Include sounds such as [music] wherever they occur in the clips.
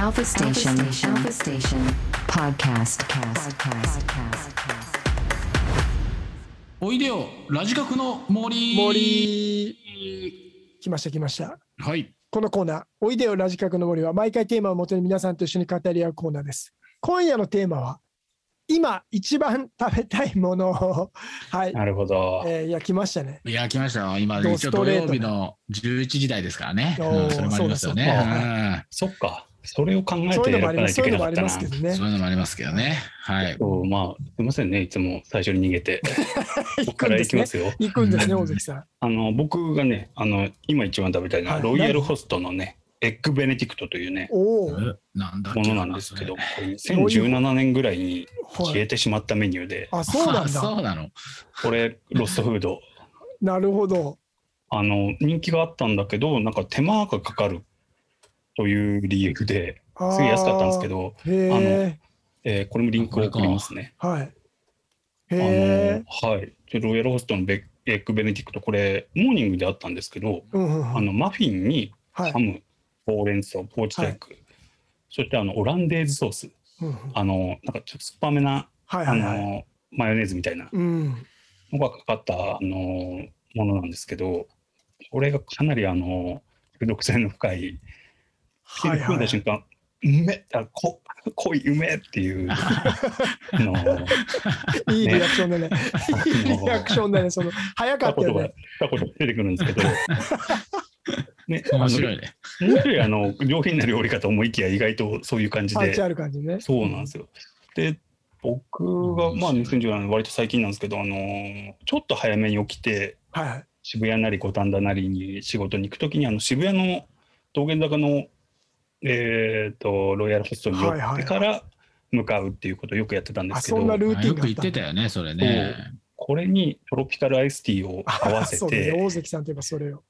Alpha Station. Alpha Station. Podcast. Podcast. Podcast. おいでよラジカクの森森来ました来ましたはいこのコーナー「おいでよラジカクの森」は毎回テーマをもとに皆さんと一緒に語り合うコーナーです今夜のテーマは今一番食べたいものをはい、なるほど。えーいや来ましたねいや来ましたよ今ド一応土ストレートな曜日の11時台ですからね、うんそれもありますよねそうだそううんそっか。それを考えてそういうのもあり選ばないといますそういうのもありけなかったな。ますけどね。そういうのもありますけどね。はい。そうまあ、すみませんね。いつも最初に逃げて。行ここからくんですね。行きますよ。行くんですね大関さん。あの、僕がね、あの、今一番食べたいのは、はい。ロイヤルホストのね、エッグベネディクトというね、おなんだものなんですけど、こそれれ2017年ぐらいにはい、消えてしまったメニューで、あそうなんあそだうなの。これ、ロストフード。なるほど。あの、人気があったんだけど、なんか手間がかかるという理由で、すげえ安かったんですけど、へええーこれもリンクを送りますね。はい。あのはい。でロイヤルホストのベエッグベネディクト、これ、モーニングであったんですけど、うんうんうん。あのマフィンにはい。ハム、ほうれん草、ポーチドエッグ、そしてあのオランデーズソース、うんうん。あのなんかちょっと酸っぱめな、あはいはいはい。のマヨネーズみたいなうん。のがかかったあのものなんですけど、これがかなりあの中毒性の深い、口に含んだ瞬間、うめあこ濃いうめっていうあの [laughs] いいリアクションだね。いいリアクションだね。その早かたことがったよね。たことが出てくるんですけど、[laughs] ね、面白いねあの面白いあの上品な料理かと思いきや意外とそういう感じでじね。そうなんですよ。で僕がまあ2017年割と最近なんですけど、あのちょっと早めに起きてはいはい。渋谷なり五反田なりに仕事に行くときにあの渋谷の道玄坂の、えー、とロイヤルホストに寄ってから向かうっていうことをよくやってたんであ、すけど、そんなルーあよく言っティンがあったてたよねそれねこれにトロピカルアイスティーを合わせそうだね。て大関さんといえばそれを。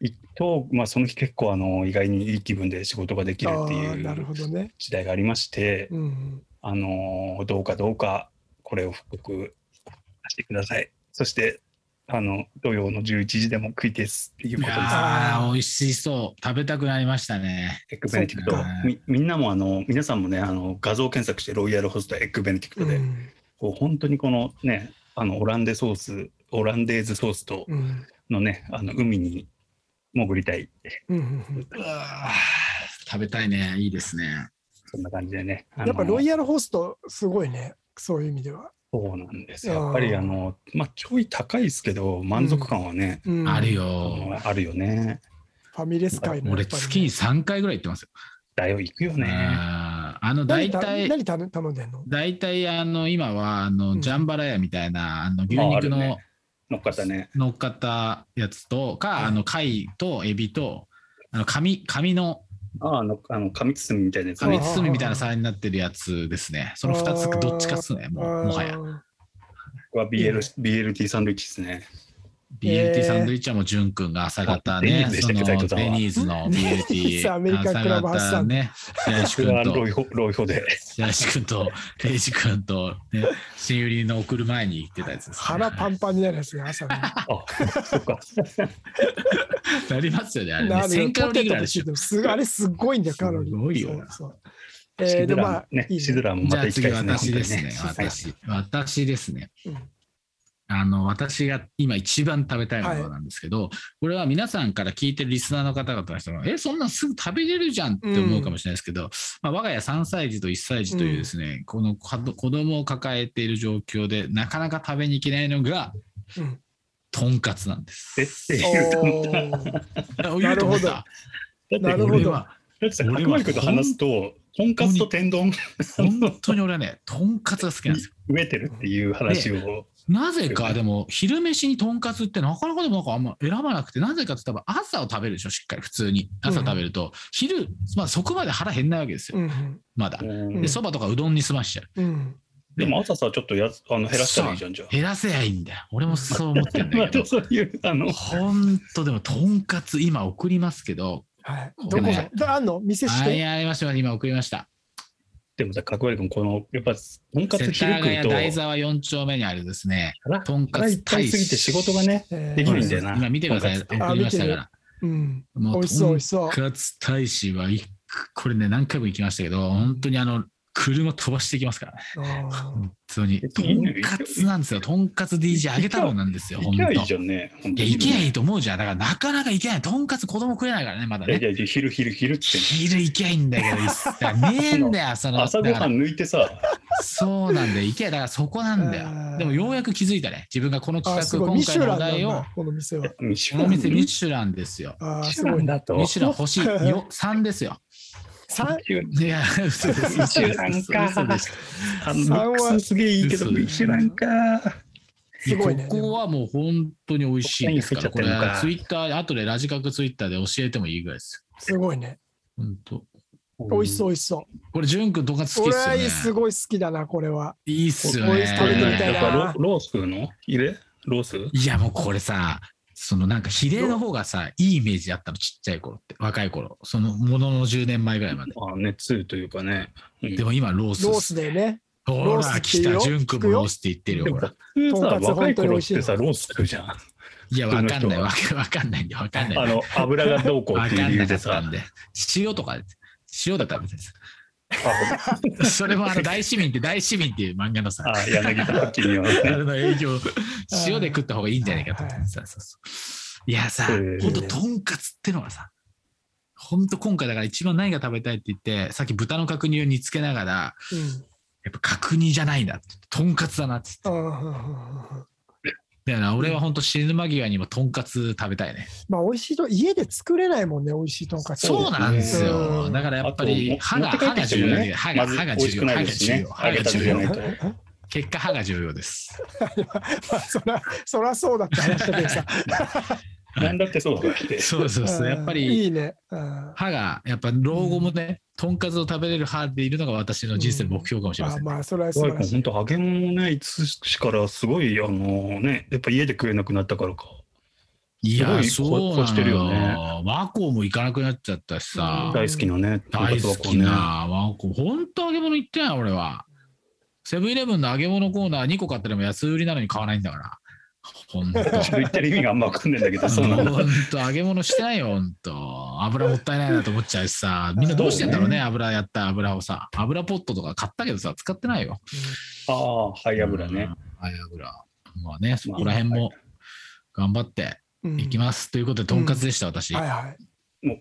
いと、まあ、その日結構あの意外にいい気分で仕事ができるっていなるうほどね。時代がありまして、うんうん。あのどうかどうかこれを復刻してください。そしてあの土曜の11時でも食いですっていういことです。やー美味しそう。食べたくなりましたね。エッグベネディクト。みみんなもあの皆さんもねあの画像検索してロイヤルホストエッグベネディクトで、うん。こう本当にこのねあのオランデソースオランデーズソースとうん。のねあの海に潜りたい。うんうんうん。うわー食べたいね。いいですね。そんな感じでね。やっぱロイヤルホストすごいね。そういう意味では。そうなんです。よやっぱりあのまあちょい高いですけど満足感はね、うん。あるあよのあるよね。ファミレス界のや俺っぱりね。月に3回ぐらい行ってますよ。だよ行くよね。あの大何た体何頼頼んでんの？大体あの今はあの、うん。ジャンバラヤみたいなあの牛ああ肉のるね乗っかったね。乗っかったやつとか、はいあの貝とエビとあの紙紙のあああのあの紙包みみたいなやつ。紙ね包みみたいな皿になってるやつですね。その2つどっちかっすねもうもはや。や。は BL BLT サンドイッチですね BLT サンドイッチはもうジュン君が朝方ねーズでしたっけその斉藤さんは。デニーズの [laughs] BLT アメリカンクラブハウスさんね白石それは君と。ロイホロイホで。白石君とレイジ君と、ね、新売りの送る前に行ってたやつです、ね、腹パンパンになるやつね、朝ね。あそっか。[laughs] なりますよねあれね。なる1000カロリーポテトとぐらいであれすごいんだよ、カロリー。すごいよなそうそう。えー、でもまあ、ねシズラーもまた行きたいですね。私ですね。私。私ですね。うんあの、私が今一番食べたいものなんですけど、これは皆さんから聞いてるリスナーの方々の人が、え、そんなんすぐ食べれるじゃんって思うかもしれないですけど、まあ、我が家3歳児と1歳児というですね、この子子供を抱えている状況で、なかなか食べに行けないのが、うん。とんかつなんです。絶対言うと思っ言うと思った。なるほど。俺ってさ俺はと話すととんかつと天丼。本当に俺はね、とんかつが好きなんですよ。[laughs] 植えてるっていう話を、なぜかでも昼飯にとんかつってなかなかでもなんかあんま選ばなくてなぜかって多分朝を食べるでしょしっかり普通に。朝食べると、昼、まあ、そこまで腹減んないわけですよ、うんまだ。うんでそばとかうどんに済ましちゃう。うんでも朝さちょっとやつあの減らしたらいいじゃんじゃあ。減らせやいいんだよ。俺もそう思ってんだけど。[laughs] そういうあの。ほんとでもとんかつ今送りますけど。はい。どこがだあんの？店しはいて。ありました今送りましたでもさ角張君このやっぱとんかつ昼食うと大沢4丁目にあるですね。腹とんかつ腹いっぱいすぎて仕事がねえー。できないんだよな。今見てください。送りましたから。うん。も美味しそう美味しそう。とんかつ大使は1これね、何回も行きましたけど、本当にあの、車飛ばしていきますからね。本当に。とんかつなんですよ。とんかつ？DJ あげ太郎なんですよ、行本当。きゃいいじゃんね。本いや、行けばいいと思うじゃん。だからなかなか行けない。とんかつ子供食えないからね、まだね。いやいや、昼昼昼って。昼行けばいいんだけど、ねえんだよ、その。朝ごはん抜いてさ、そうなんだよ、行け。だからそこなんだよ。でもようやく気づいたね。自分がこの企画、今回のシュランなんお題をだ、、この店は。ミシこの店ミシュランですよ。ミシュラすごいね。ンだと。ミシュラン星よ3ですよ。三いや、嘘です。ミシュランか嘘であのミックスすげえいいけど、嘘ミシュランか。すごいねここはもう本当に美味しいですから、これツイッター、後でラジカクツイッターで教えてもいいぐらいですすごいね。よ。本当。美味しそう、美味しそう。これ、潤くんとんかつ好きっすよね。すごい好きだな、これは。いいっすよねこれ食べてみたいなやっぱロロースの？入れ？ロース？いや、もうこれさ、そのなんか比例の方がさ、いいイメージあったの、ちっちゃい頃って、若い頃。そのものの10年前ぐらいまで。あ熱というかね。うんでも今、ロース。ロースでね。ほロースら、来って言うよた、潤くんもロースって言ってるよ、ほら。普通さ、とんかつ若い頃ってさ、ロース食うじゃん。いや、わかんない、わかわかんないんで、わかんない。あの、油がどうこうっていかんな理由でさかったん。で。塩とかです、塩だったら別です。あ [laughs] それもあの大市民って大市民っていう漫画のさ、あ、柳田八にはあね。の営業、塩で食った方がいいんじゃないかと。思ってはい。さ、そうそういやさ、へー。ほんととんかつってのはさ、ほんと今回だから一番何が食べたいって言って、さっき豚の角煮を煮つけながら、うん。やっぱ角煮じゃないんだって、とんかつだなってあ言って。ーだよな、俺はほんと死ぬ間際にもとんかつ食べたいね。まあ、美味しいと、家で作れないもんね、美味しいとんかつ。そうなんですうよ。んだからやっぱり歯が、歯が重要で、歯が、歯が重要、歯が重要、歯が重要と。結果歯が重要です。[laughs] まあ、そら、[laughs] そらそうだって話だけどさ。[laughs] なんだってそうだって。そうそうそう。やっぱうんりいいね。うん歯が、やっぱ老後もね、とんかつを食べれる歯でいるのが私の人生の目標かもしれません。あまあ、それは。本当揚げ物ね、いつしからすごい、あのね、やっぱ家で食えなくなったからか。いや、そうな越してるよのねよ。和光も行かなくなっちゃったしさ、うん大好きなね、大好きね。な和光。ほんと揚げ物行ってない、俺は。セブンイレブンの揚げ物コーナー2個買ってでも安売りなのに買わないんだから。ほんと。ちょっと言ってる意味があんま分かんないんだけど、[laughs] そうなんだ。ほんと揚げ物してないよ、ほんと。油もったいないなと思っちゃうしさ、[laughs] みんなどうしてんだろうね、油やった油をさ。油ポットとか買ったけどさ、使ってないよ。ああ、ハイ油ね。うん。はい、油。まあね、そこら辺も頑張ってうんいきます。ということで、とんかつでした、私。はい、はい。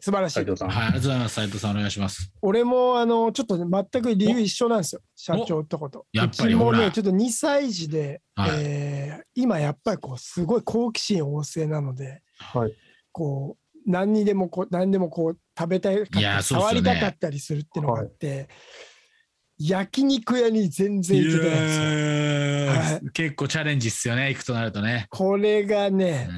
素晴らしい斉。藤さん。ありがとうございます。斉藤さん、お願いします。俺もあのちょっとね全く理由一緒なんですよ、社長とこと。やっぱりもね、ちょっと2歳児で、はいえー今やっぱりこうすごい好奇心旺盛なので、はいこう何にでもこう何でもこう食べたいかったりいやそうっす触りたかったりするっていうのがあって、焼肉屋に全然行けてないんですよ。は結構チャレンジっすよね、行くとなるとね。これがね、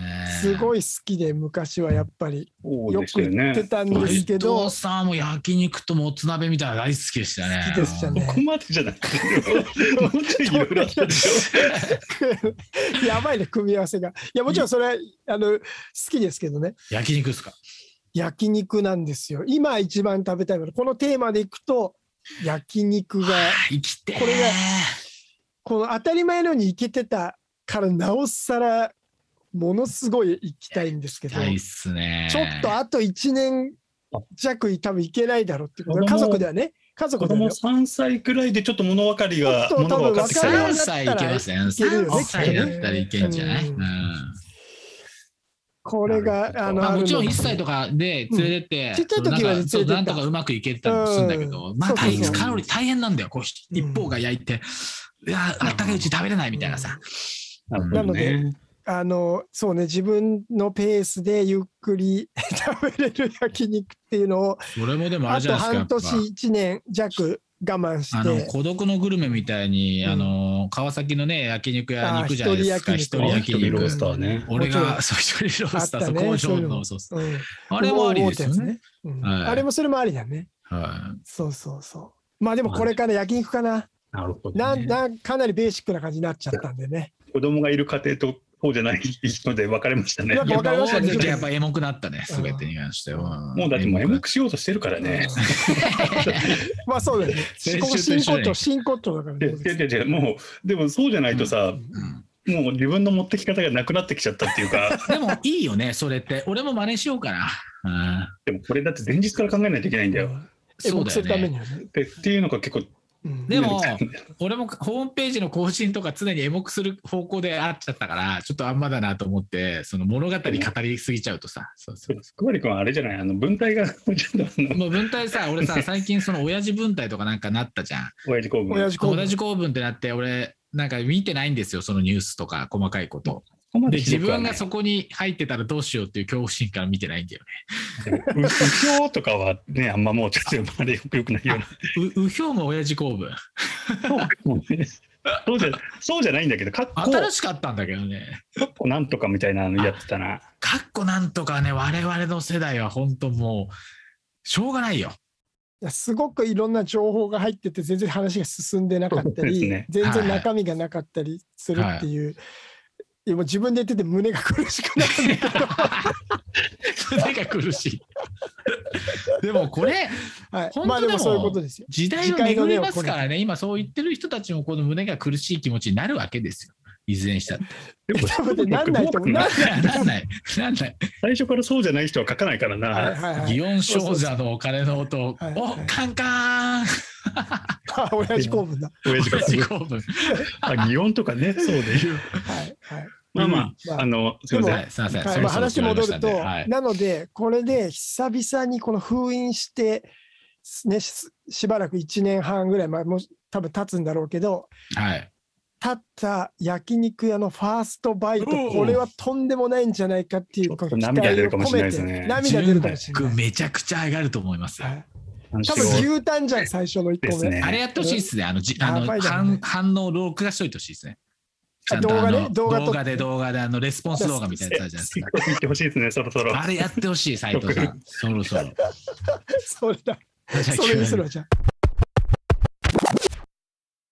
すごい。い好きで昔はやっぱりよく行って。たんです斉けど、藤さんも焼肉ともつ鍋みたいなの大好きでしたね。好きでしたねここまでじゃなくて、もうちょいいろいろあったでしょ。[laughs] やばいね、組み合わせが。いや、もちろんそれはあの好きですけどね、焼肉ですか？焼肉なんですよ。今一番食べたいもの、このテーマでいくと、焼肉が、生きて。ーこれがこの当たり前のように行けてたから、なおさら、ものすごい行きたいんですけど、すね。ちょっとあと1年弱、多分行けないだろうっていうこと、家族ではね、家族子供ではね。3歳くらいでちょっと物分かりが、物が分かってきたら多分分かるように3歳いけますね。いけるよね。3歳だったらいけんじゃない、ううんんこれが、あの、まあ、もちろんあるの1歳とかで連れてって、うんちっちゃい時は連れてった。とかうまくいけたりもするんだけど、まあうんそうそうそう。大カロリー大変なんだよ。こううん一方が焼いて、いやあったかいうち食べれないみたいなさ。なるほどね。あのそうね自分のペースでゆっくり食べれる焼肉っていうのをそれもでもああれじゃとないですか。半年1年弱我慢しあのて孤独のグルメみたいに、うん。あの川崎のね焼肉屋に行くじゃないですか。一人焼焼肉。一人ロースターね。俺がそう一人ロースター、あったね。そう工場のの。そうそあれもありですよね。つうん。はい。あれもそれもありだね。はそうそうそう。まあでもこれから焼肉かな。なるほど、なね。なんかなりベーシックな感じになっちゃったんでね。子供がいる家庭とそうじゃない人で分かれましたね。やっい。ぱ分かりましたねやっぱエモくなったね、すべてに関しては。もうだってもうエモくしようとしてるからね。[laughs] まあそうだよねここと真骨頂真骨頂だからでねでででもうでもそうじゃないとさ、うんもう自分の持ってき方がなくなってきちゃったっていうか [laughs] でもいいよね、それって。俺も真似しようかな。うんでもこれだって前日から考えないといけないんだよ。エモくするためにね。っていうのが結構、うんでも、俺もホームページの更新とか常にエモくする方向であっちゃったから、ちょっとあんまだなと思って、その物語語りすぎちゃうとさ、そうそうくわり君はあれじゃない、あの文体がちょっともう文体さ、俺さ、[laughs] 最近その親父文体とかなんかなったじゃん。親父公文。親父公文同じ公文ってなって、俺、なんか見てないんですよ、そのニュースとか細かいこと。そこまで、自ひどくはない分がそこに入ってたらどうしようっていう恐怖心から見てないんだよね。[laughs] ううひょうとかはね、あんまもうちょっとよくよくないような。う、うひょうも親父公文。そうじゃそうじゃないんだけど、かっこ新しかったんだけどね。かっこなんとかみたいなのやってたな。かっこなんとかね、我々の世代は本当もう、しょうがないよ。いやすごくいろんな情報が入ってて全然話が進んでなかったり、ね全然中身がなかったりするっていう、いやもう自分で言ってて胸が苦しくなる胸が苦しい。[laughs] でもこれ、はい、本当でもまあでもそういうことですよ。時代は巡りますからね、今そう言ってる人たちもこの胸が苦しい気持ちになるわけですよ。いずれにしたって。でも多分ねなんないと思うななんなんない、なんない。最初からそうじゃない人は書かないからはいな。はいはい祇園少女のお金の音、はいおカンカーンあ親父公文だ。親父公文。あ、擬音とかね、そうで。はいはい。まあままあ、ああの、すみません。はい、すみません。はい話戻ると、はいなので、これで久々にこの封印して、ね、ししばらく1年半ぐらい前、もう多分経つんだろうけど、はい。経った焼肉屋のファーストバイト、これはとんでもないんじゃないかっていう涙出るかもしれ待を込めてないですね涙出るかもしれない。めちゃくちゃ上がると思いますよ。はい多多分牛タンじゃん、最初の1個目。ですねあれやってほしいですね。あの、じあのね反応を録画しといてほしいですね。ちあゃんと動画ねあの動画で動画であのレスポンス動画みたいなやつあるじゃないですか。言ってほしいですね、そろそろ。あれやってほしい、斉藤さん。そろそろ。それだ。それにするわ、じゃあ。